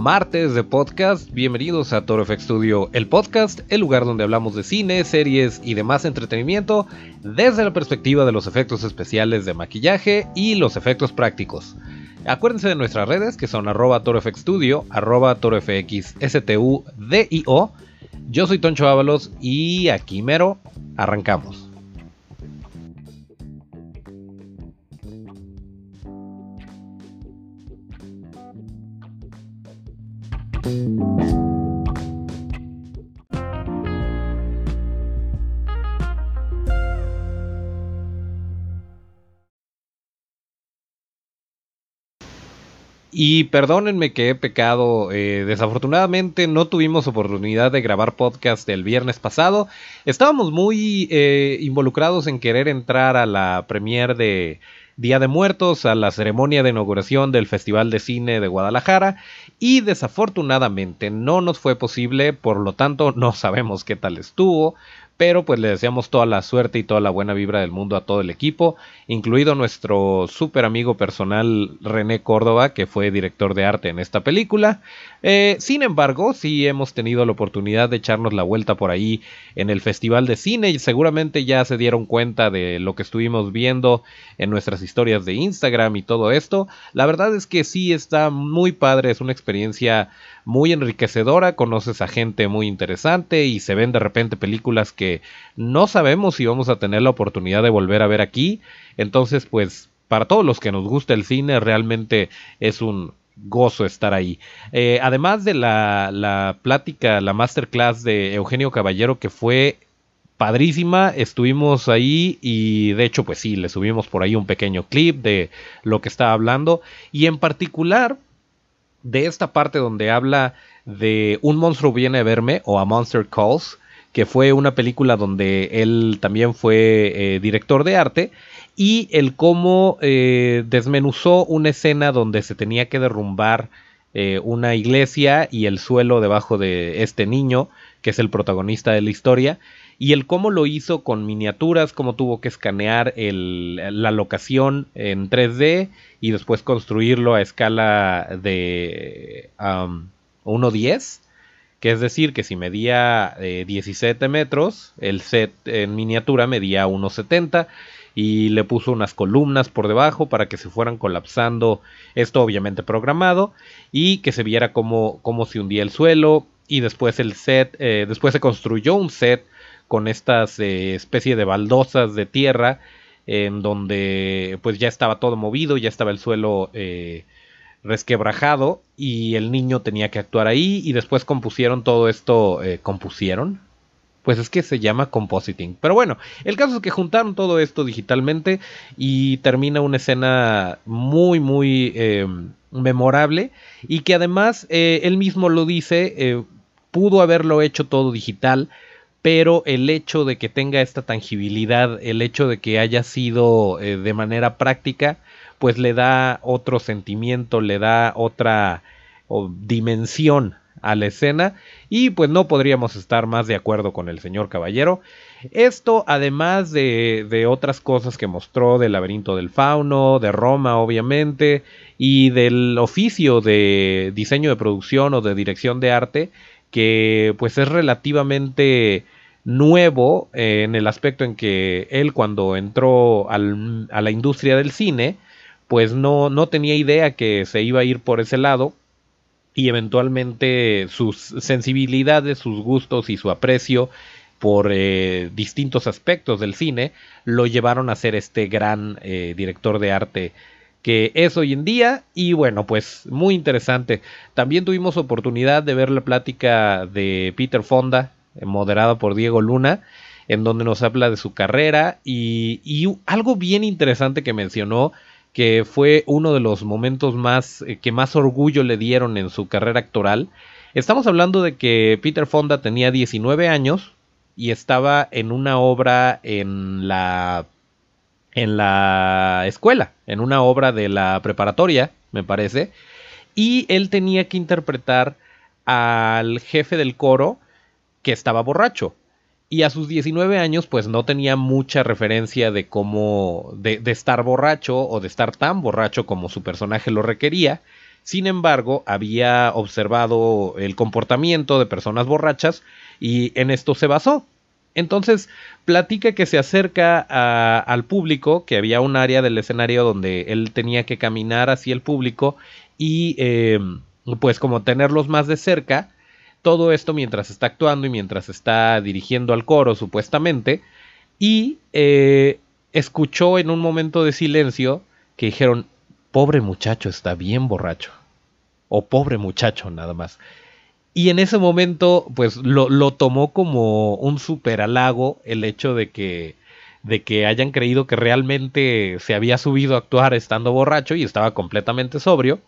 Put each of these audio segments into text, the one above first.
martes de podcast. Bienvenidos a Toro FX Studio, el podcast, el lugar donde hablamos de cine, series y demás entretenimiento desde la perspectiva de los efectos especiales de maquillaje y los efectos prácticos. Acuérdense de nuestras redes que son arroba torofxstudio, arroba torofxstudio. Yo soy Toncho Ábalos y aquí mero arrancamos. Y perdónenme que he pecado, eh, desafortunadamente no tuvimos oportunidad de grabar podcast el viernes pasado. Estábamos muy eh, involucrados en querer entrar a la premiere de Día de Muertos, a la ceremonia de inauguración del Festival de Cine de Guadalajara y desafortunadamente no nos fue posible, por lo tanto no sabemos qué tal estuvo, pero pues le deseamos toda la suerte y toda la buena vibra del mundo a todo el equipo, incluido nuestro súper amigo personal René Córdoba, que fue director de arte en esta película. Eh, sin embargo, sí hemos tenido la oportunidad de echarnos la vuelta por ahí en el Festival de Cine y seguramente ya se dieron cuenta de lo que estuvimos viendo en nuestras historias de Instagram y todo esto. La verdad es que sí está muy padre, es una experiencia muy enriquecedora, conoces a gente muy interesante y se ven de repente películas que no sabemos si vamos a tener la oportunidad de volver a ver aquí. Entonces, pues para todos los que nos gusta el cine, realmente es un gozo estar ahí. Eh, además de la, la plática, la masterclass de Eugenio Caballero, que fue padrísima, estuvimos ahí y de hecho pues sí, le subimos por ahí un pequeño clip de lo que estaba hablando y en particular de esta parte donde habla de Un monstruo viene a verme o A Monster Calls, que fue una película donde él también fue eh, director de arte, y el cómo eh, desmenuzó una escena donde se tenía que derrumbar eh, una iglesia y el suelo debajo de este niño, que es el protagonista de la historia, y el cómo lo hizo con miniaturas, cómo tuvo que escanear la locación en 3D y después construirlo a escala de 1.10, que es decir, que si medía 17 eh, metros, el set en miniatura medía 1.70 y le puso unas columnas por debajo para que se fueran colapsando, esto obviamente programado, y que se viera cómo, cómo se hundía el suelo, y después el set, eh, después se construyó un set con estas eh, especie de baldosas de tierra en donde pues ya estaba todo movido, ya estaba el suelo eh, resquebrajado y el niño tenía que actuar ahí y después compusieron todo esto, eh, compusieron, pues es que se llama compositing. Pero bueno, el caso es que juntaron todo esto digitalmente y termina una escena muy, muy memorable y que además él mismo lo dice, pudo haberlo hecho todo digital, pero el hecho de que tenga esta tangibilidad, el hecho de que haya sido eh, de manera práctica, pues le da otro sentimiento, le da otra dimensión a la escena y pues no podríamos estar más de acuerdo con el señor caballero. Esto además de, de otras cosas que mostró del laberinto del fauno, de Roma obviamente y del oficio de diseño de producción o de dirección de arte que pues es relativamente nuevo eh, en el aspecto en que él cuando entró a la industria del cine, pues no, no tenía idea que se iba a ir por ese lado y eventualmente sus sensibilidades, sus gustos y su aprecio por eh, distintos aspectos del cine lo llevaron a ser este gran eh, director de arte que es hoy en día y bueno pues muy interesante. También tuvimos oportunidad de ver la plática de Peter Fonda eh, moderada por Diego Luna en donde nos habla de su carrera y, algo bien interesante que mencionó que fue uno de los momentos más eh, que más orgullo le dieron en su carrera actoral. Estamos hablando de que Peter Fonda tenía 19 años y estaba en una obra en la en la escuela, en una obra de la preparatoria, me parece, y él tenía que interpretar al jefe del coro que estaba borracho. Y a sus 19 años, pues no tenía mucha referencia de cómo, de, de estar borracho o de estar tan borracho como su personaje lo requería. Sin embargo, había observado el comportamiento de personas borrachas y en esto se basó. Entonces, platica que se acerca al público, que había un área del escenario donde él tenía que caminar hacia el público y em, pues como tenerlos más de cerca. Todo esto mientras está actuando y mientras está dirigiendo al coro, supuestamente. Y eh, escuchó en un momento de silencio que dijeron, pobre muchacho, está bien borracho. O pobre muchacho, nada más. Y en ese momento, pues lo, tomó como un super halago el hecho de que, de que hayan creído que realmente se había subido a actuar estando borracho y estaba completamente sobrio.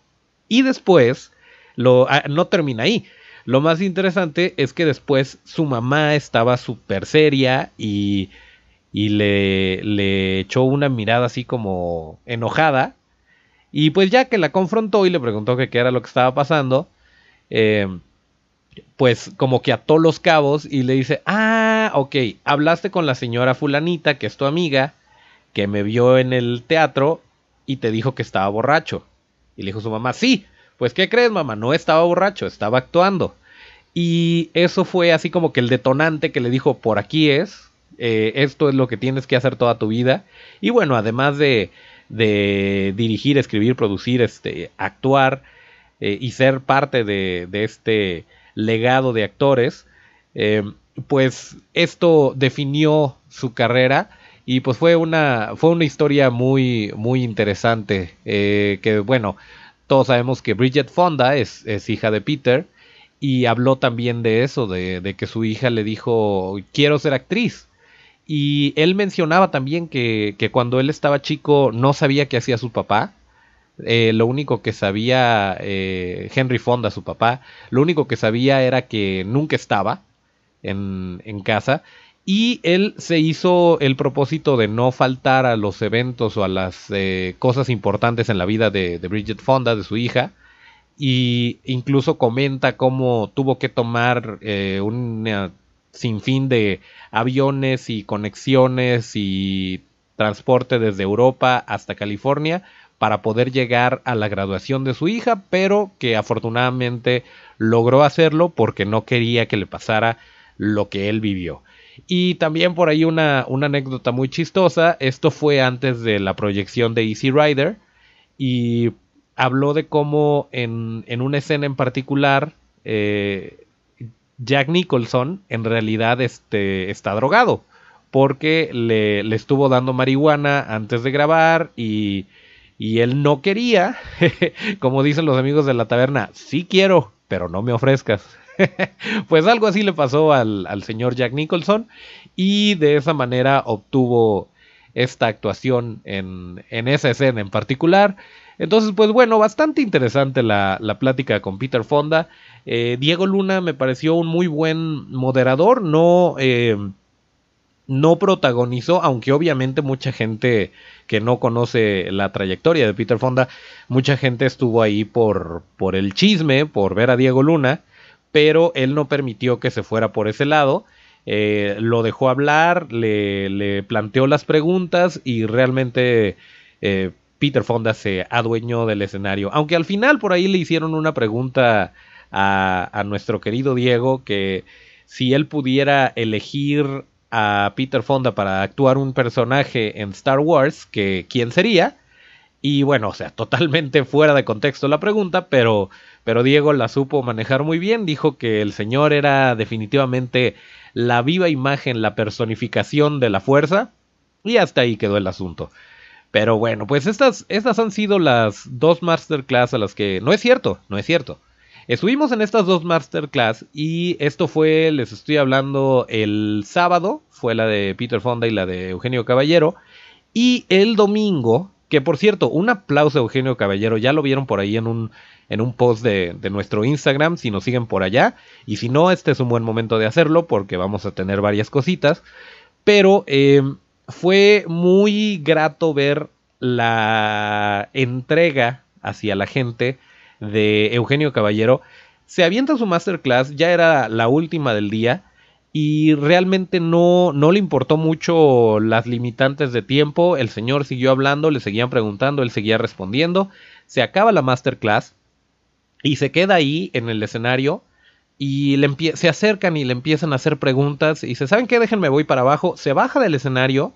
Y después, lo, ah, no termina ahí. Lo más interesante es que después su mamá estaba súper seria y, y le, le echó una mirada así como enojada. Y pues ya que la confrontó y le preguntó qué era lo que estaba pasando, eh, pues como que ató los cabos y le dice, ah, ok, hablaste con la señora fulanita, que es tu amiga, que me vio en el teatro y te dijo que estaba borracho. Y le dijo su mamá, sí, pues ¿qué crees, mamá? No estaba borracho, estaba actuando. Y eso fue así como que el detonante que le dijo, por aquí es, eh, esto es lo que tienes que hacer toda tu vida. Y bueno, además de, de dirigir, escribir, producir, este, actuar eh, y ser parte de, de este legado de actores, eh, pues esto definió su carrera y pues fue una, fue una historia muy, muy interesante, eh, que bueno, todos sabemos que Bridget Fonda es, hija de Peter y habló también de eso, de, de, que su hija le dijo, quiero ser actriz. Y él mencionaba también que, que cuando él estaba chico no sabía qué hacía su papá, eh, lo único que sabía eh, Henry Fonda, su papá, lo único que sabía era que nunca estaba en, casa y él se hizo el propósito de no faltar a los eventos o a las eh, cosas importantes en la vida de, Bridget Fonda, de su hija. Y incluso comenta cómo tuvo que tomar un sinfín de aviones y conexiones y transporte desde Europa hasta California para poder llegar a la graduación de su hija, pero que afortunadamente logró hacerlo porque no quería que le pasara lo que él vivió. Y también por ahí una, anécdota muy chistosa, esto fue antes de la proyección de Easy Rider y habló de cómo en, una escena en particular eh, Jack Nicholson en realidad este, está drogado porque le, le, estuvo dando marihuana antes de grabar y y él no quería, como dicen los amigos de la taberna, sí quiero, pero no me ofrezcas. pues algo así le pasó al, señor Jack Nicholson y de esa manera obtuvo esta actuación en, esa escena en particular. Entonces, pues bueno, bastante interesante la, plática con Peter Fonda. Eh, Diego Luna me pareció un muy buen moderador, no... Eh, no protagonizó, aunque obviamente mucha gente que no conoce la trayectoria de Peter Fonda, mucha gente estuvo ahí por, por el chisme, por ver a Diego Luna, pero él no permitió que se fuera por ese lado. Eh, lo dejó hablar, le, planteó las preguntas y realmente eh, Peter Fonda se adueñó del escenario. Aunque al final por ahí le hicieron una pregunta a, a nuestro querido Diego que si él pudiera elegir a Peter Fonda para actuar un personaje en Star Wars, que quién sería. Y bueno, o sea, totalmente fuera de contexto la pregunta, pero, pero Diego la supo manejar muy bien. Dijo que el señor era definitivamente la viva imagen, la personificación de la fuerza. Y hasta ahí quedó el asunto. Pero bueno, pues estas, estas han sido las dos masterclass a las que... No es cierto, no es cierto. Estuvimos en estas dos masterclass y esto fue, les estoy hablando el sábado, fue la de Peter Fonda y la de Eugenio Caballero. Y el domingo, que por cierto, un aplauso a Eugenio Caballero, ya lo vieron por ahí en un, en un post de, nuestro Instagram, si nos siguen por allá. Y si no, este es un buen momento de hacerlo porque vamos a tener varias cositas. Pero em, fue muy grato ver la entrega hacia la gente de Eugenio Caballero. Se avienta su masterclass, ya era la última del día y realmente no, no le importó mucho las limitantes de tiempo. El señor siguió hablando, le seguían preguntando, él seguía respondiendo. Se acaba la masterclass y se queda ahí en el escenario y se acercan y le empiezan a hacer preguntas y dice, ¿saben qué? Déjenme voy para abajo. Se baja del escenario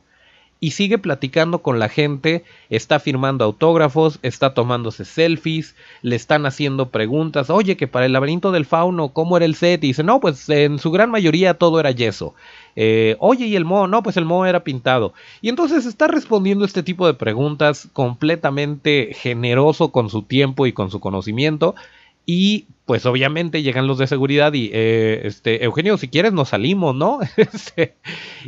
y sigue platicando con la gente, está firmando autógrafos, está tomándose selfies, le están haciendo preguntas, oye, que para el laberinto del fauno, ¿cómo era el set? Y dice, no, pues en su gran mayoría todo era yeso. Eh, oye, ¿y el moho? No, pues el moho era pintado. Y entonces está respondiendo este tipo de preguntas completamente generoso con su tiempo y con su conocimiento. Y pues obviamente llegan los de seguridad y, eh, este, Eugenio, si quieres nos salimos, ¿no? Este,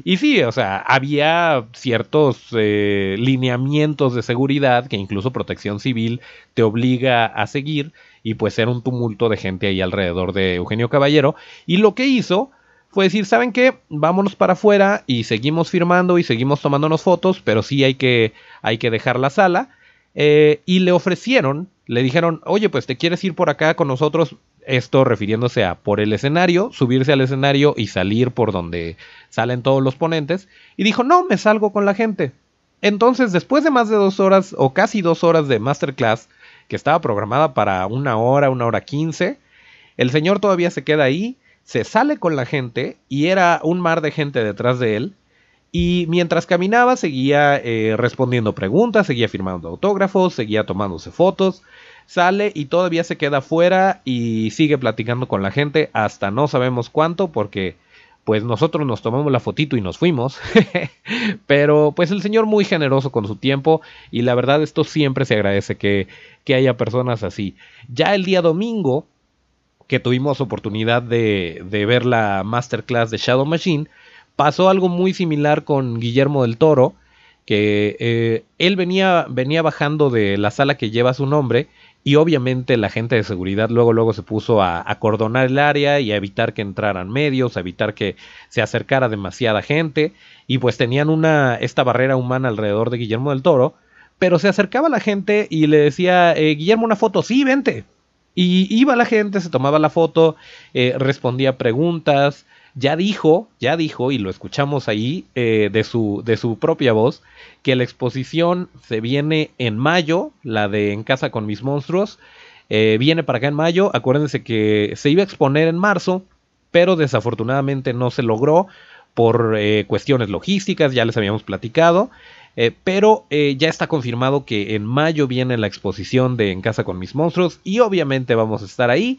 y sí, o sea, había ciertos eh, lineamientos de seguridad que incluso protección civil te obliga a seguir y pues era un tumulto de gente ahí alrededor de Eugenio Caballero. Y lo que hizo fue decir, ¿saben qué? Vámonos para afuera y seguimos firmando y seguimos tomándonos fotos, pero sí hay que, hay que dejar la sala. Eh, y le ofrecieron le dijeron, oye, pues te quieres ir por acá con nosotros, esto refiriéndose a por el escenario, subirse al escenario y salir por donde salen todos los ponentes. Y dijo, no, me salgo con la gente. Entonces, después de más de dos horas o casi dos horas de masterclass, que estaba programada para una hora, una hora quince, el señor todavía se queda ahí, se sale con la gente y era un mar de gente detrás de él. Y mientras caminaba seguía eh, respondiendo preguntas, seguía firmando autógrafos, seguía tomándose fotos, sale y todavía se queda afuera y sigue platicando con la gente hasta no sabemos cuánto porque pues nosotros nos tomamos la fotito y nos fuimos. Pero pues el señor muy generoso con su tiempo y la verdad esto siempre se agradece que, que haya personas así. Ya el día domingo que tuvimos oportunidad de, de ver la masterclass de Shadow Machine, pasó algo muy similar con Guillermo del Toro, que eh, él venía, venía bajando de la sala que lleva su nombre y obviamente la gente de seguridad luego luego se puso a acordonar el área y a evitar que entraran medios, a evitar que se acercara demasiada gente y pues tenían una esta barrera humana alrededor de Guillermo del Toro, pero se acercaba la gente y le decía eh, Guillermo una foto, sí, vente. Y iba la gente, se tomaba la foto, eh, respondía preguntas, ya dijo, ya dijo, y lo escuchamos ahí eh, de, su, de su propia voz, que la exposición se viene en mayo, la de En casa con mis monstruos, eh, viene para acá en mayo, acuérdense que se iba a exponer en marzo, pero desafortunadamente no se logró por eh, cuestiones logísticas, ya les habíamos platicado, pero ya está confirmado que en mayo viene la exposición de En casa con mis monstruos y obviamente vamos a estar ahí.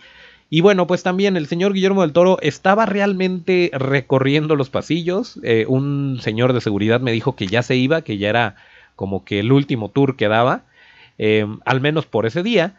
Y bueno, pues también el señor Guillermo del Toro estaba realmente recorriendo los pasillos. Eh, un señor de seguridad me dijo que ya se iba, que ya era como que el último tour que daba, eh, al menos por ese día.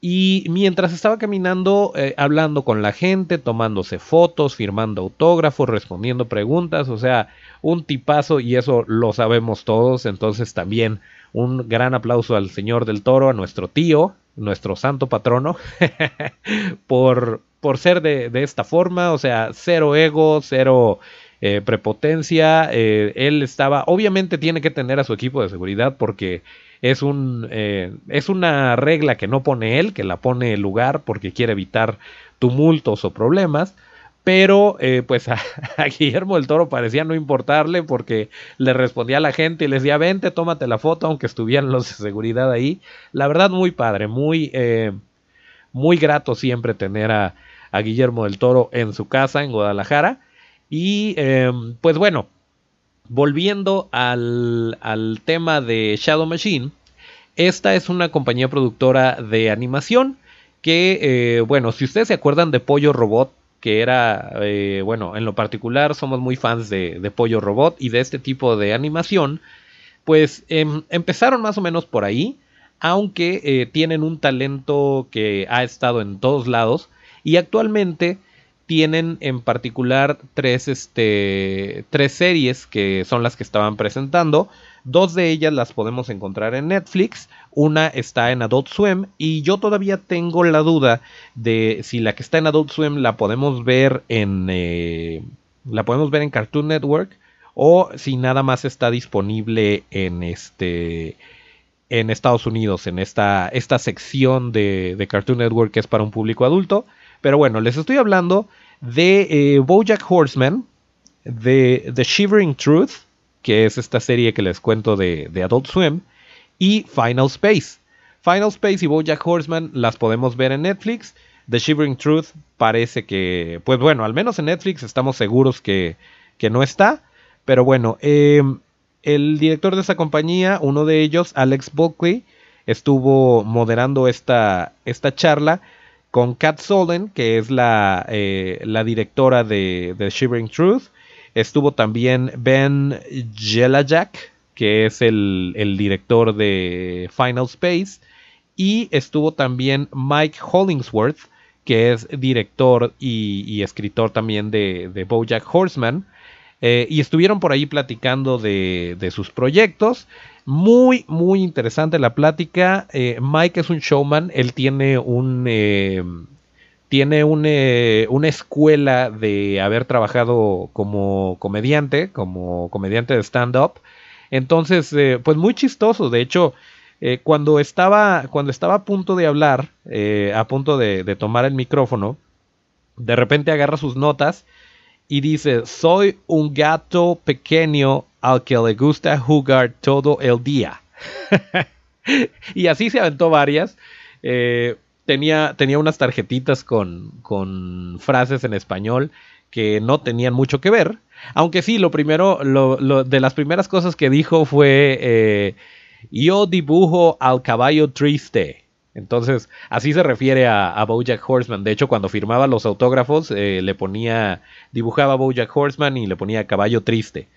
Y mientras estaba caminando, eh, hablando con la gente, tomándose fotos, firmando autógrafos, respondiendo preguntas, o sea, un tipazo y eso lo sabemos todos. Entonces también un gran aplauso al señor del Toro, a nuestro tío, nuestro santo patrono, por, por ser de, esta forma, o sea, cero ego, cero eh, prepotencia. Eh, él estaba, obviamente tiene que tener a su equipo de seguridad porque es, un, eh, es una regla que no pone él, que la pone el lugar porque quiere evitar tumultos o problemas pero eh, pues a, Guillermo del Toro parecía no importarle porque le respondía a la gente y les decía, vente, tómate la foto, aunque estuvieran los de seguridad ahí. La verdad, muy padre, muy, eh, muy grato siempre tener a, Guillermo del Toro en su casa en Guadalajara. Y em, pues bueno, volviendo al, al tema de Shadow Machine, esta es una compañía productora de animación que, eh, bueno, si ustedes se acuerdan de Pollo Robot, que era, eh, bueno, en lo particular somos muy fans de, Pollo Robot y de este tipo de animación, pues em, empezaron más o menos por ahí, aunque eh, tienen un talento que ha estado en todos lados y actualmente tienen en particular tres, este, tres series que son las que estaban presentando. Dos de ellas las podemos encontrar en Netflix, una está en Adult Swim y yo todavía tengo la duda de si la que está en Adult Swim la podemos ver en eh, la podemos ver en Cartoon Network o si nada más está disponible en este en Estados Unidos en esta, esta sección de, Cartoon Network que es para un público adulto. Pero bueno, les estoy hablando de eh, BoJack Horseman, de The Shivering Truth, que es esta serie que les cuento de, Adult Swim, y Final Space. Final Space y Bojack Horseman las podemos ver en Netflix. The Shivering Truth parece que, pues bueno, al menos en Netflix estamos seguros que, que no está. Pero bueno, em, el director de esa compañía, uno de ellos, Alex Buckley, estuvo moderando esta, esta charla con Kat Solen, que es la, eh, la directora de, The Shivering Truth. Estuvo también Ben Jelajak, que es el, director de Final Space. Y estuvo también Mike Hollingsworth, que es director y, escritor también de, de Bojack Horseman. Eh, y estuvieron por ahí platicando de, sus proyectos. Muy, muy interesante la plática. Eh, Mike es un showman. Él tiene un. Eh, tiene una escuela de haber trabajado como comediante, como comediante de stand-up. Entonces, pues muy chistoso. De hecho, cuando, estaba, cuando estaba a punto de hablar, a punto de, tomar el micrófono, de repente agarra sus notas y dice, soy un gato pequeño al que le gusta jugar todo el día. y así se aventó varias. Eh, tenía, tenía unas tarjetitas con, con, frases en español que no tenían mucho que ver. Aunque sí, lo primero, lo, de las primeras cosas que dijo fue, eh, yo dibujo al caballo triste. Entonces, así se refiere a, a Bojack Horseman. De hecho, cuando firmaba los autógrafos, eh, le ponía, dibujaba a Bojack Horseman y le ponía caballo triste.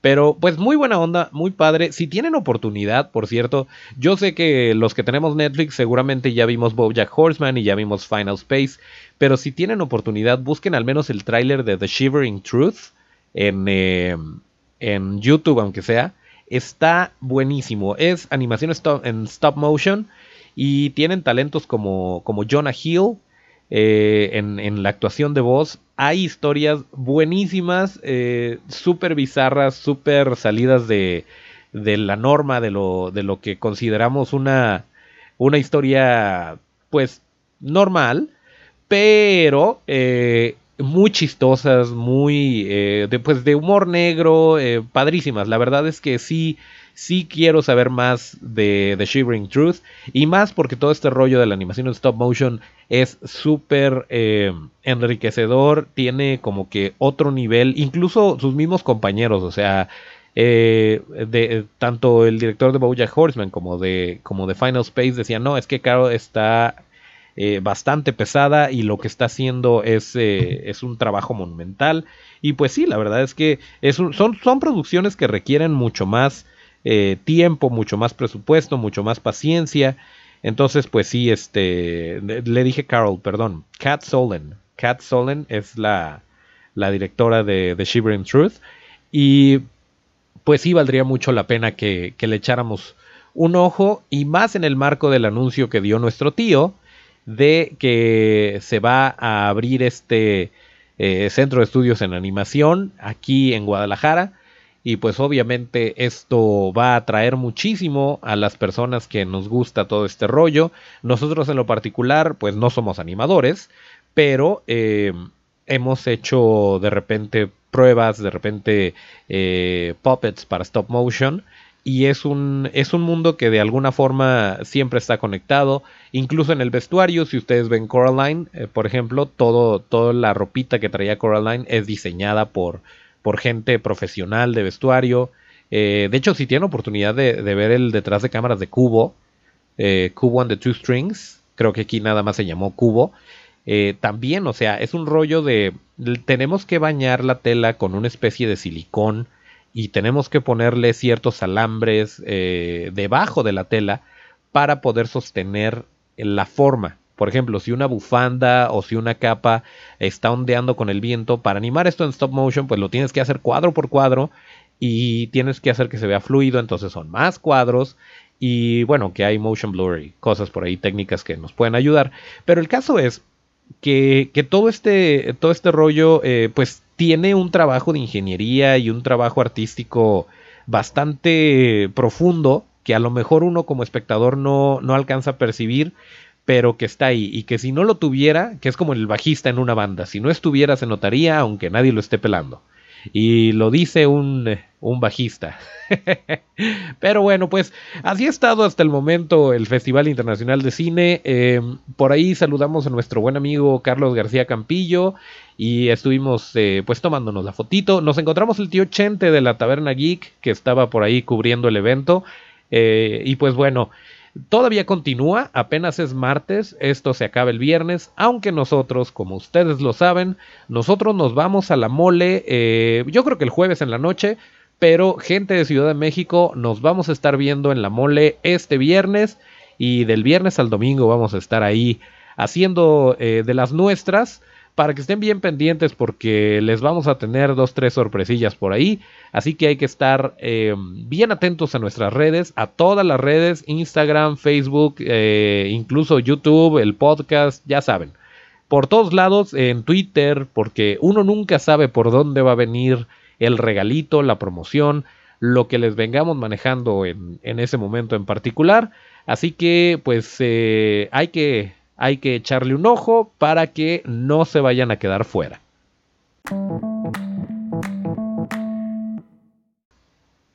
Pero pues muy buena onda, muy padre. Si tienen oportunidad, por cierto, yo sé que los que tenemos Netflix seguramente ya vimos Bojack Horseman y ya vimos Final Space. Pero si tienen oportunidad, busquen al menos el tráiler de The Shivering Truth en, eh, en YouTube, aunque sea. Está buenísimo. Es animación en stop motion y tienen talentos como, como Jonah Hill eh, en, la actuación de voz. Hay historias buenísimas, eh, súper bizarras, súper salidas de, de, la norma, de lo, de lo que consideramos una, una historia, pues, normal, pero eh, muy chistosas, muy, de, pues, de humor negro, padrísimas. La verdad es que sí sí quiero saber más de The Shivering Truth y más porque todo este rollo de la animación en stop motion es súper eh, enriquecedor, tiene como que otro nivel, incluso sus mismos compañeros, o sea, eh, de, tanto el director de Bojack Horseman como de, como de Final Space decían, no, es que Caro está eh, bastante pesada y lo que está haciendo es, es un trabajo monumental. Y pues sí, la verdad es que son, son producciones que requieren mucho más eh, tiempo, mucho más presupuesto, mucho más paciencia. Entonces, pues sí, este, le dije Carol, perdón, Kat Solen. Kat Solen es la, la directora de The Shivering Truth. Y pues sí, valdría mucho la pena que, le echáramos un ojo y más en el marco del anuncio que dio nuestro tío de que se va a abrir este eh, centro de estudios en animación aquí en Guadalajara y pues obviamente esto va a atraer muchísimo a las personas que nos gusta todo este rollo. Nosotros en lo particular pues no somos animadores, pero eh, hemos hecho de repente pruebas, de repente eh, puppets para stop motion. Y es un, es un mundo que de alguna forma siempre está conectado. Incluso en el vestuario, si ustedes ven Coraline, eh, por ejemplo, todo, toda la ropita que traía Coraline es diseñada por, por gente profesional de vestuario. Eh, de hecho, si tienen oportunidad de, ver el detrás de cámaras de Cubo, eh, Cubo and the Two Strings, creo que aquí nada más se llamó Cubo. Eh, también, o sea, es un rollo de. Tenemos que bañar la tela con una especie de silicón y tenemos que ponerle ciertos alambres debajo de la tela para poder sostener la forma. Por ejemplo, si una bufanda o si una capa está ondeando con el viento, para animar esto en stop motion, pues lo tienes que hacer cuadro por cuadro y tienes que hacer que se vea fluido, entonces son más cuadros y bueno, que hay motion blur cosas por ahí técnicas que nos pueden ayudar. Pero el caso es que, todo, este, todo este rollo eh, pues tiene un trabajo de ingeniería y un trabajo artístico bastante profundo que a lo mejor uno como espectador no, no alcanza a percibir, pero que está ahí y que si no lo tuviera, que es como el bajista en una banda, si no estuviera se notaría aunque nadie lo esté pelando. Y lo dice un, un bajista. Pero bueno, pues así ha estado hasta el momento el Festival Internacional de Cine. Eh, por ahí saludamos a nuestro buen amigo Carlos García Campillo y estuvimos eh, pues tomándonos la fotito. Nos encontramos el tío Chente de la Taberna Geek que estaba por ahí cubriendo el evento. Eh, y pues bueno, Todavía continúa, apenas es martes, esto se acaba el viernes, aunque nosotros, como ustedes lo saben, nosotros nos vamos a la mole, yo creo que el jueves en la noche, pero gente de Ciudad de México, nos vamos a estar viendo en la mole este viernes y del viernes al domingo vamos a estar ahí haciendo eh, de las nuestras para que estén bien pendientes porque les vamos a tener dos, tres sorpresillas por ahí. Así que hay que estar eh, bien atentos a nuestras redes, a todas las redes, Instagram, Facebook, eh, incluso YouTube, el podcast, ya saben. Por todos lados, en Twitter, porque uno nunca sabe por dónde va a venir el regalito, la promoción, lo que les vengamos manejando en, ese momento en particular. Así que pues eh, hay, que, hay que echarle un ojo para que no se vayan a quedar fuera.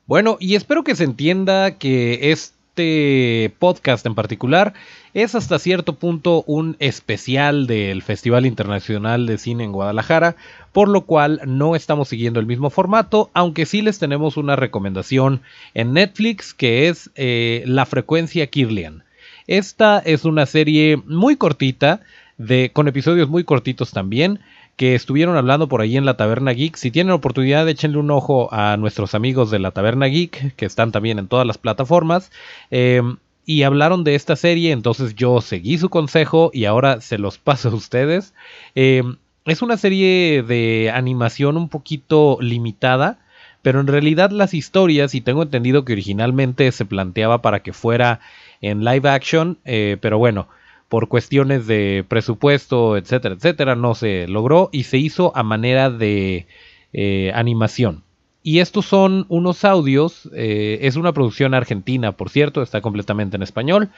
Bueno, y espero que se entienda que es este podcast en particular es hasta cierto punto un especial del Festival Internacional de Cine en Guadalajara, por lo cual no estamos siguiendo el mismo formato, aunque sí les tenemos una recomendación en Netflix que es eh, La frecuencia Kirlian. Esta es una serie muy cortita, de, con episodios muy cortitos también, que estuvieron hablando por ahí en la Taberna Geek. Si tienen oportunidad, échenle un ojo a nuestros amigos de la Taberna Geek, que están también en todas las plataformas. Em, y hablaron de esta serie, entonces yo seguí su consejo y ahora se los paso a ustedes. Em, es una serie de animación un poquito limitada, pero en realidad las historias, y tengo entendido que originalmente se planteaba para que fuera en live action, eh, pero bueno, por cuestiones de presupuesto, etcétera, etcétera, no se logró y se hizo a manera de eh, animación. Y estos son unos audios, eh, es una producción argentina, por cierto, está completamente en español.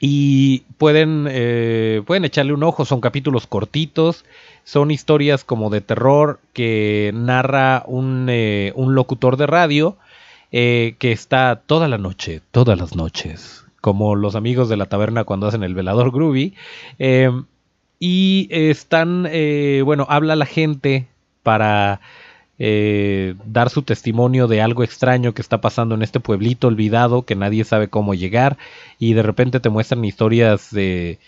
Y pueden, eh, pueden echarle un ojo, son capítulos cortitos, son historias como de terror que narra un, un locutor de radio que está toda la noche, todas las noches, como los amigos de la taberna cuando hacen el velador groovy. Eh, y están, eh, bueno, habla la gente para eh, dar su testimonio de algo extraño que está pasando en este pueblito olvidado que nadie sabe cómo llegar y de repente te muestran historias de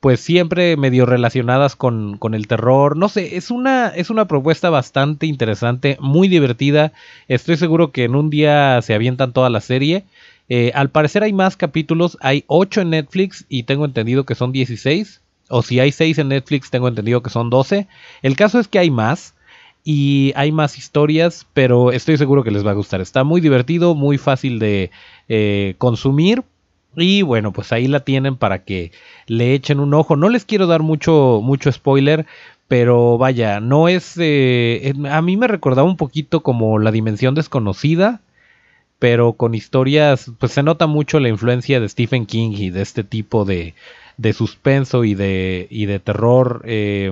pues siempre medio relacionadas con, con, el terror. No sé, es una, es una propuesta bastante interesante, muy divertida. Estoy seguro que en un día se avientan toda la serie. Eh, al parecer hay más capítulos, hay 8 en Netflix y tengo entendido que son 16. O si hay 6 en Netflix, tengo entendido que son 12. El caso es que hay más y hay más historias, pero estoy seguro que les va a gustar. Está muy divertido, muy fácil de eh, consumir. Y bueno, pues ahí la tienen para que le echen un ojo. No les quiero dar mucho, mucho spoiler, pero vaya, no es... Eh, a mí me recordaba un poquito como la dimensión desconocida pero con historias, pues se nota mucho la influencia de Stephen King y de este tipo de, de suspenso y de, y de terror eh,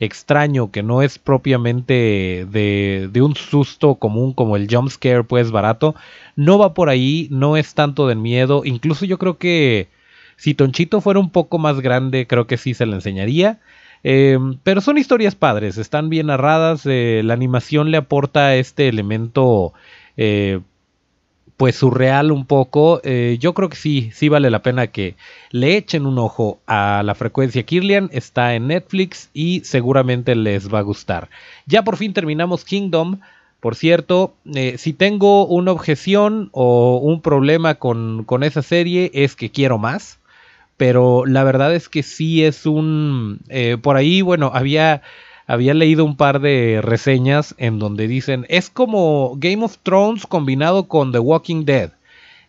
extraño que no es propiamente de, de, un susto común como el jump scare pues barato, no va por ahí, no es tanto de miedo, incluso yo creo que si Tonchito fuera un poco más grande creo que sí se le enseñaría. Eh, pero son historias padres, están bien narradas, eh, la animación le aporta este elemento pues surreal un poco. Eh, yo creo que sí, sí vale la pena que le echen un ojo a la frecuencia Kirlian. Está en Netflix y seguramente les va a gustar. Ya por fin terminamos Kingdom. Por cierto, eh, si tengo una objeción o un problema con, con esa serie es que quiero más. Pero la verdad es que sí es un... Eh, por ahí, bueno, había había leído un par de reseñas en donde dicen es como Game of Thrones combinado con The Walking Dead.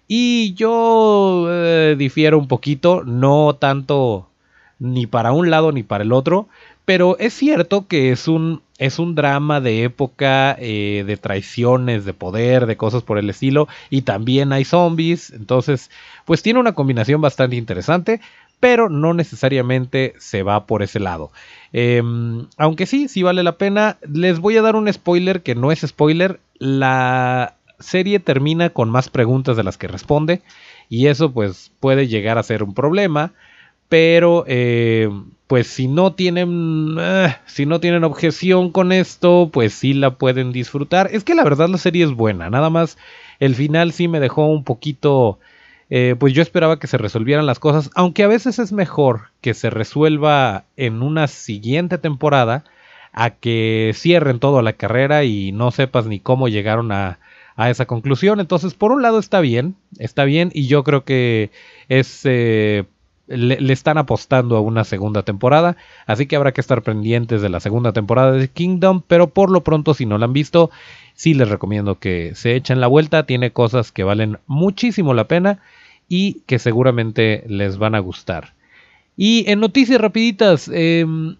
Y yo eh, difiero un poquito, no tanto, ni para un lado ni para el otro, pero es cierto que es un, es un drama de época, eh, de traiciones, de poder, de cosas por el estilo, y también hay zombies, entonces pues tiene una combinación bastante interesante, pero no necesariamente se va por ese lado. Em, aunque sí, sí vale la pena, les voy a dar un spoiler que no es spoiler, la serie termina con más preguntas de las que responde, y eso pues puede llegar a ser un problema. Pero, eh, pues si no tienen, eh, si no tienen objeción con esto, pues sí la pueden disfrutar. Es que la verdad la serie es buena. Nada más el final sí me dejó un poquito, eh, pues yo esperaba que se resolvieran las cosas. Aunque a veces es mejor que se resuelva en una siguiente temporada a que cierren toda la carrera y no sepas ni cómo llegaron a, a esa conclusión. Entonces, por un lado está bien, está bien y yo creo que es le, están apostando a una segunda temporada, así que habrá que estar pendientes de la segunda temporada de Kingdom, pero por lo pronto si no la han visto, sí les recomiendo que se echen la vuelta, tiene cosas que valen muchísimo la pena y que seguramente les van a gustar. Y en noticias rapiditas, em,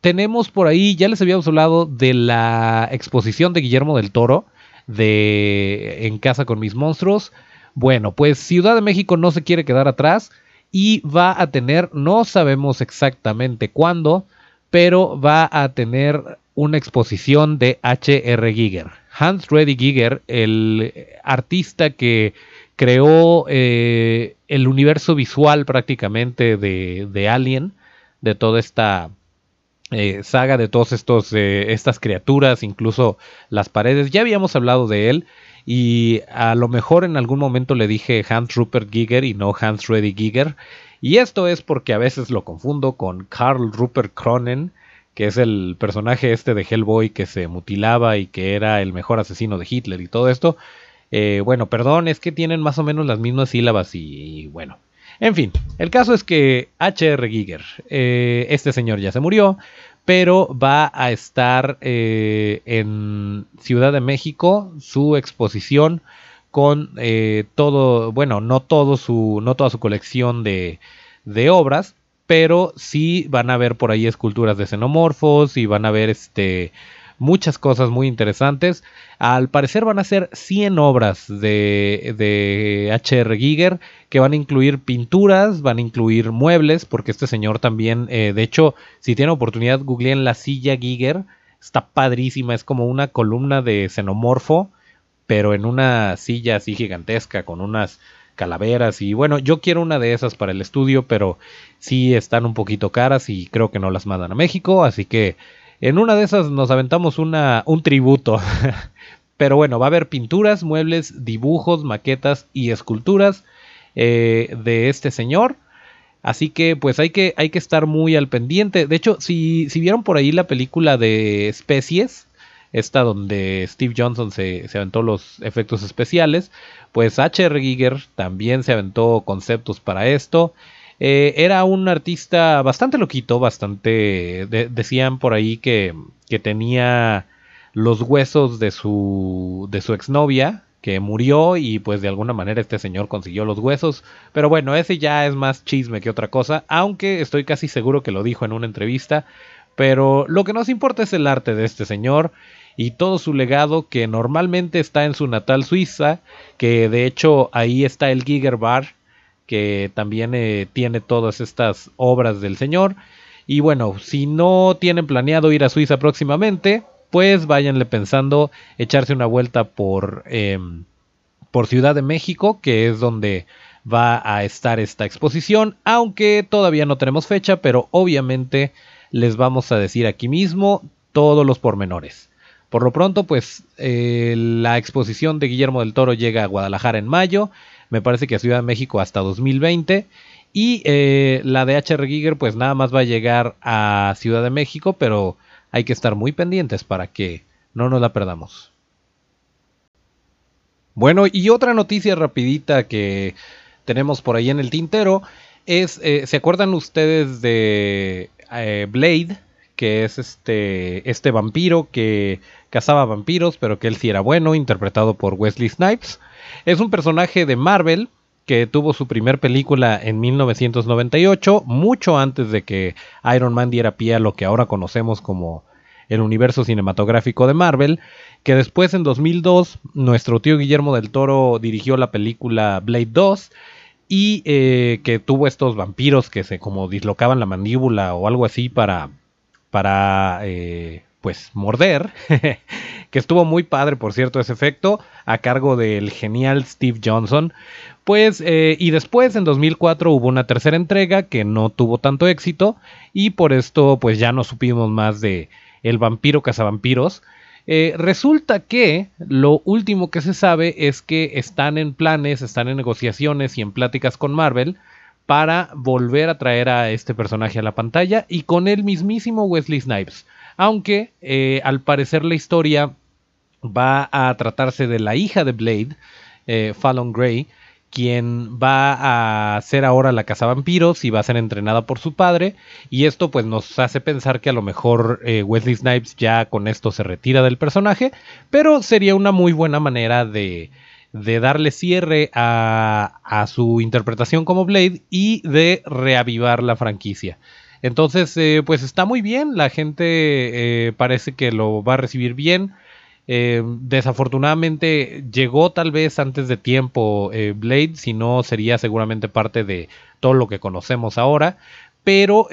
tenemos por ahí, ya les habíamos hablado de la exposición de Guillermo del Toro de En casa con mis monstruos. Bueno, pues Ciudad de México no se quiere quedar atrás y va a tener, no sabemos exactamente cuándo, pero va a tener una exposición de H.R. Giger. Hans Reddy Giger, el artista que creó eh, el universo visual prácticamente de, Alien, de toda esta eh, saga, de todas eh, estas criaturas, incluso las paredes. Ya habíamos hablado de él y a lo mejor en algún momento le dije Hans Rupert Giger y no Hans Reddy Giger. Y esto es porque a veces lo confundo con Karl Rupert Cronen, que es el personaje este de Hellboy que se mutilaba y que era el mejor asesino de Hitler y todo esto. Eh, bueno, perdón, es que tienen más o menos las mismas sílabas y, bueno. En fin, el caso es que H.R. Giger, eh, este señor ya se murió, pero va a estar eh, en Ciudad de México su exposición con eh, todo, bueno, no todo su, no toda su colección de, de, obras, pero sí van a ver por ahí esculturas de xenomorfos y van a ver este muchas cosas muy interesantes. Al parecer van a ser 100 obras de, de H.R. Giger que van a incluir pinturas, van a incluir muebles, porque este señor también, eh, de hecho, si tiene oportunidad, googleen la silla Giger. Está padrísima, es como una columna de xenomorfo, pero en una silla así gigantesca con unas calaveras y bueno, yo quiero una de esas para el estudio, pero sí están un poquito caras y creo que no las mandan a México, así que en una de esas nos aventamos un tributo. Pero bueno, va a haber pinturas, muebles, dibujos, maquetas y esculturas eh, de este señor. Así que pues hay que, hay que estar muy al pendiente. De hecho, si, si vieron por ahí la película de especies, esta donde Steve Johnson se, se, aventó los efectos especiales, pues H.R. Giger también se aventó conceptos para esto. Eh, era un artista bastante loquito, bastante... decían por ahí que, que, tenía los huesos de su, de su exnovia, que murió y pues de alguna manera este señor consiguió los huesos. Pero bueno, ese ya es más chisme que otra cosa, aunque estoy casi seguro que lo dijo en una entrevista. Pero lo que nos importa es el arte de este señor y todo su legado que normalmente está en su natal Suiza, que de hecho ahí está el Giger Bar, que también eh, tiene todas estas obras del señor. Y bueno, si no tienen planeado ir a Suiza próximamente, pues váyanle pensando echarse una vuelta por, em, por Ciudad de México, que es donde va a estar esta exposición, aunque todavía no tenemos fecha, pero obviamente les vamos a decir aquí mismo todos los pormenores. Por lo pronto, pues eh, la exposición de Guillermo del Toro llega a Guadalajara en mayo me parece que a Ciudad de México hasta 2020. Y eh, la de HR Giger pues nada más va a llegar a Ciudad de México, pero hay que estar muy pendientes para que no nos la perdamos. Bueno, y otra noticia rapidita que tenemos por ahí en el tintero es, eh, ¿se acuerdan ustedes de eh, Blade? Que es este, este vampiro que cazaba vampiros, pero que él sí era bueno, interpretado por Wesley Snipes. Es un personaje de Marvel que tuvo su primer película en 1998, mucho antes de que Iron Man diera pie a lo que ahora conocemos como el universo cinematográfico de Marvel, que después en 2002 nuestro tío Guillermo del Toro dirigió la película Blade 2 y eh, que tuvo estos vampiros que se como dislocaban la mandíbula o algo así para para eh, pues morder, que estuvo muy padre por cierto ese efecto, a cargo del genial Steve Johnson. Pues, eh, y después en 2004 hubo una tercera entrega que no tuvo tanto éxito y por esto pues ya no supimos más de El vampiro cazavampiros. Eh, resulta que lo último que se sabe es que están en planes, están en negociaciones y en pláticas con Marvel para volver a traer a este personaje a la pantalla y con el mismísimo Wesley Snipes. Aunque eh, al parecer la historia va a tratarse de la hija de Blade, eh, Fallon Gray, quien va a ser ahora la cazavampiros y va a ser entrenada por su padre. Y esto pues nos hace pensar que a lo mejor eh, Wesley Snipes ya con esto se retira del personaje, pero sería una muy buena manera de, de darle cierre a, a, su interpretación como Blade y de reavivar la franquicia. Entonces, eh, pues está muy bien, la gente parece que lo va a recibir bien. Eh, desafortunadamente llegó tal vez antes de tiempo Blade, si no sería seguramente parte de todo lo que conocemos ahora. Pero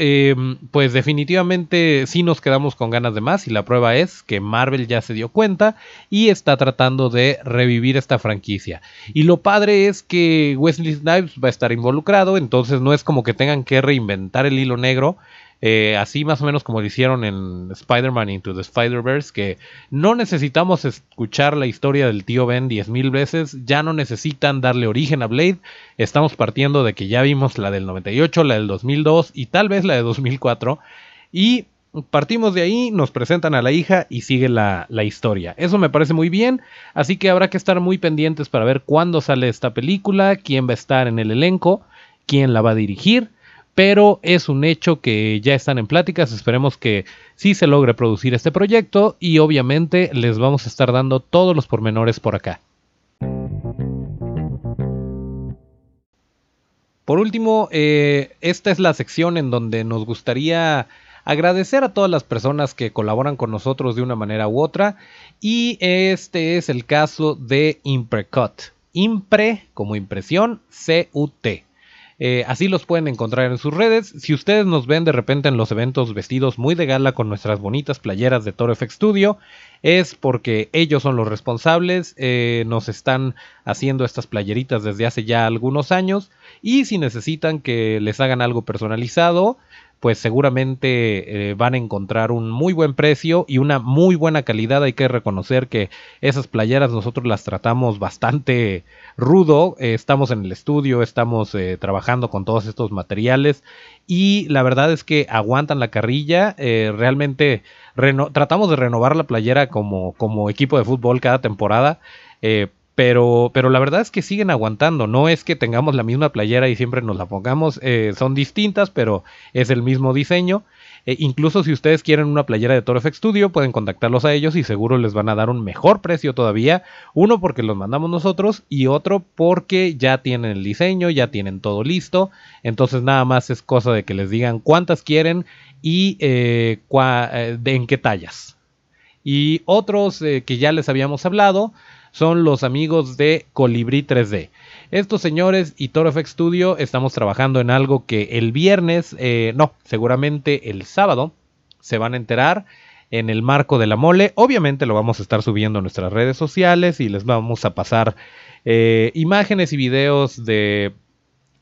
pues definitivamente sí nos quedamos con ganas de más y la prueba es que Marvel ya se dio cuenta y está tratando de revivir esta franquicia. Y lo padre es que Wesley Snipes va a estar involucrado, entonces no es como que tengan que reinventar el hilo negro. Eh, así más o menos como lo hicieron en Spider-Man Into the Spider-Verse, que no necesitamos escuchar la historia del tío Ben 10.000 veces, ya no necesitan darle origen a Blade, estamos partiendo de que ya vimos la del 98, la del 2002 y tal vez la de 2004, y partimos de ahí, nos presentan a la hija y sigue la, la, historia. Eso me parece muy bien, así que habrá que estar muy pendientes para ver cuándo sale esta película, quién va a estar en el elenco, quién la va a dirigir pero es un hecho que ya están en pláticas, esperemos que sí se logre producir este proyecto y obviamente les vamos a estar dando todos los pormenores por acá. Por último, eh, esta es la sección en donde nos gustaría agradecer a todas las personas que colaboran con nosotros de una manera u otra y este es el caso de Imprecut. Impre como impresión, C-U-T. Eh, así los pueden encontrar en sus redes. Si ustedes nos ven de repente en los eventos vestidos muy de gala con nuestras bonitas playeras de Toro FX Studio, es porque ellos son los responsables, eh, nos están haciendo estas playeritas desde hace ya algunos años y si necesitan que les hagan algo personalizado, pues seguramente eh, van a encontrar un muy buen precio y una muy buena calidad. Hay que reconocer que esas playeras nosotros las tratamos bastante rudo. Eh, estamos en el estudio, estamos eh, trabajando con todos estos materiales y la verdad es que aguantan la carrilla. realmente tratamos de renovar la playera como, como equipo de fútbol cada temporada. Pero, pero la verdad es que siguen aguantando. No es que tengamos la misma playera y siempre nos la pongamos. Eh, son distintas, pero es el mismo diseño. Eh, incluso si ustedes quieren una playera de Toro Studio, pueden contactarlos a ellos y seguro les van a dar un mejor precio todavía. Uno porque los mandamos nosotros y otro porque ya tienen el diseño, ya tienen todo listo. Entonces nada más es cosa de que les digan cuántas quieren y eh, en qué tallas. Y otros que ya les habíamos hablado son los amigos de Colibrí 3D. Estos señores y Toro FX Studio estamos trabajando en algo que el viernes, eh, no, seguramente el sábado, se van a enterar en el marco de la mole. Obviamente lo vamos a estar subiendo a nuestras redes sociales y les vamos a pasar eh, imágenes y videos de,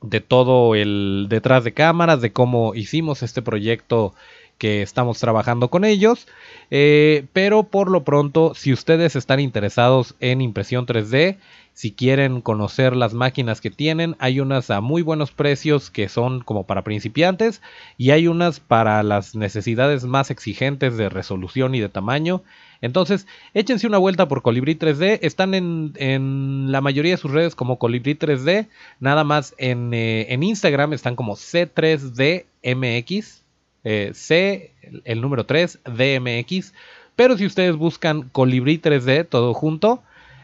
de todo el detrás de cámaras, de cómo hicimos este proyecto que estamos trabajando con ellos. Eh, pero por lo pronto, si ustedes están interesados en impresión 3D, si quieren conocer las máquinas que tienen, hay unas a muy buenos precios que son como para principiantes y hay unas para las necesidades más exigentes de resolución y de tamaño. Entonces, échense una vuelta por Colibri 3D. Están en, la mayoría de sus redes como Colibri 3D. Nada más en, eh, en Instagram están como C3DMX. Eh, C, el número 3, DMX. Pero si ustedes buscan Colibrí 3D, todo junto,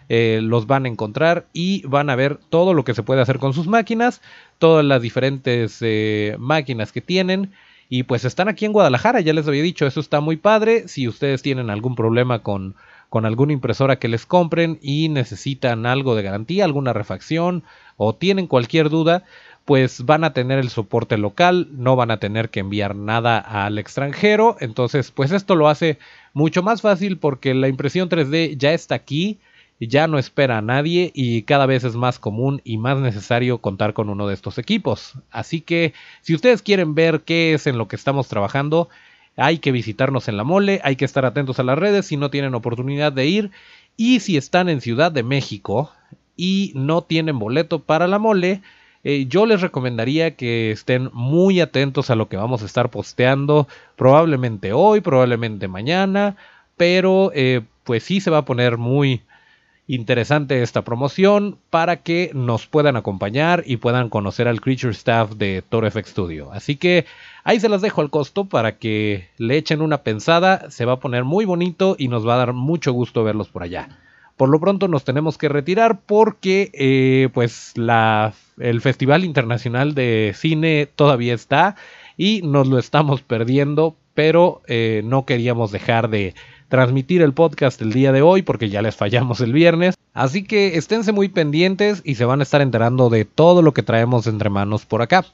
eh, los van a encontrar y van a ver todo lo que se puede hacer con sus máquinas, todas las diferentes eh, máquinas que tienen. Y pues están aquí en Guadalajara, ya les había dicho, eso está muy padre. Si ustedes tienen algún problema con, con alguna impresora que les compren y necesitan algo de garantía, alguna refacción o tienen cualquier duda, pues van a tener el soporte local, no van a tener que enviar nada al extranjero. Entonces, pues esto lo hace mucho más fácil porque la impresión 3D ya está aquí, ya no espera a nadie y cada vez es más común y más necesario contar con uno de estos equipos. Así que si ustedes quieren ver qué es en lo que estamos trabajando, hay que visitarnos en la mole, hay que estar atentos a las redes si no tienen oportunidad de ir y si están en Ciudad de México y no tienen boleto para la mole, eh, yo les recomendaría que estén muy atentos a lo que vamos a estar posteando, probablemente hoy, probablemente mañana, pero eh, pues sí se va a poner muy interesante esta promoción para que nos puedan acompañar y puedan conocer al Creature Staff de Toro FX Studio. Así que ahí se las dejo al costo para que le echen una pensada, se va a poner muy bonito y nos va a dar mucho gusto verlos por allá. Por lo pronto nos tenemos que retirar porque eh, pues la, el Festival Internacional de Cine todavía está y nos lo estamos perdiendo, pero eh, no queríamos dejar de transmitir el podcast el día de hoy porque ya les fallamos el viernes. Así que esténse muy pendientes y se van a estar enterando de todo lo que traemos entre manos por acá.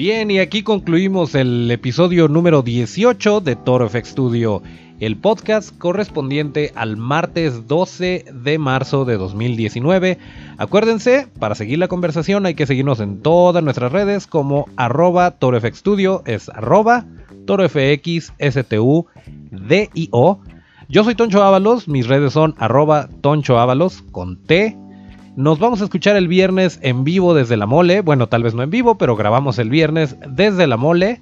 Bien, y aquí concluimos el episodio número 18 de Toro FX Studio, el podcast correspondiente al martes 12 de marzo de 2019. Acuérdense, para seguir la conversación hay que seguirnos en todas nuestras redes como arroba Studio, es arroba ToroFXSTUDIO. Yo soy Toncho Ábalos, mis redes son arroba Toncho Ábalos con T nos vamos a escuchar el viernes en vivo desde la mole. Bueno, tal vez no en vivo, pero grabamos el viernes desde la mole.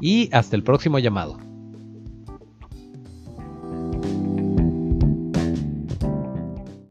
Y hasta el próximo llamado.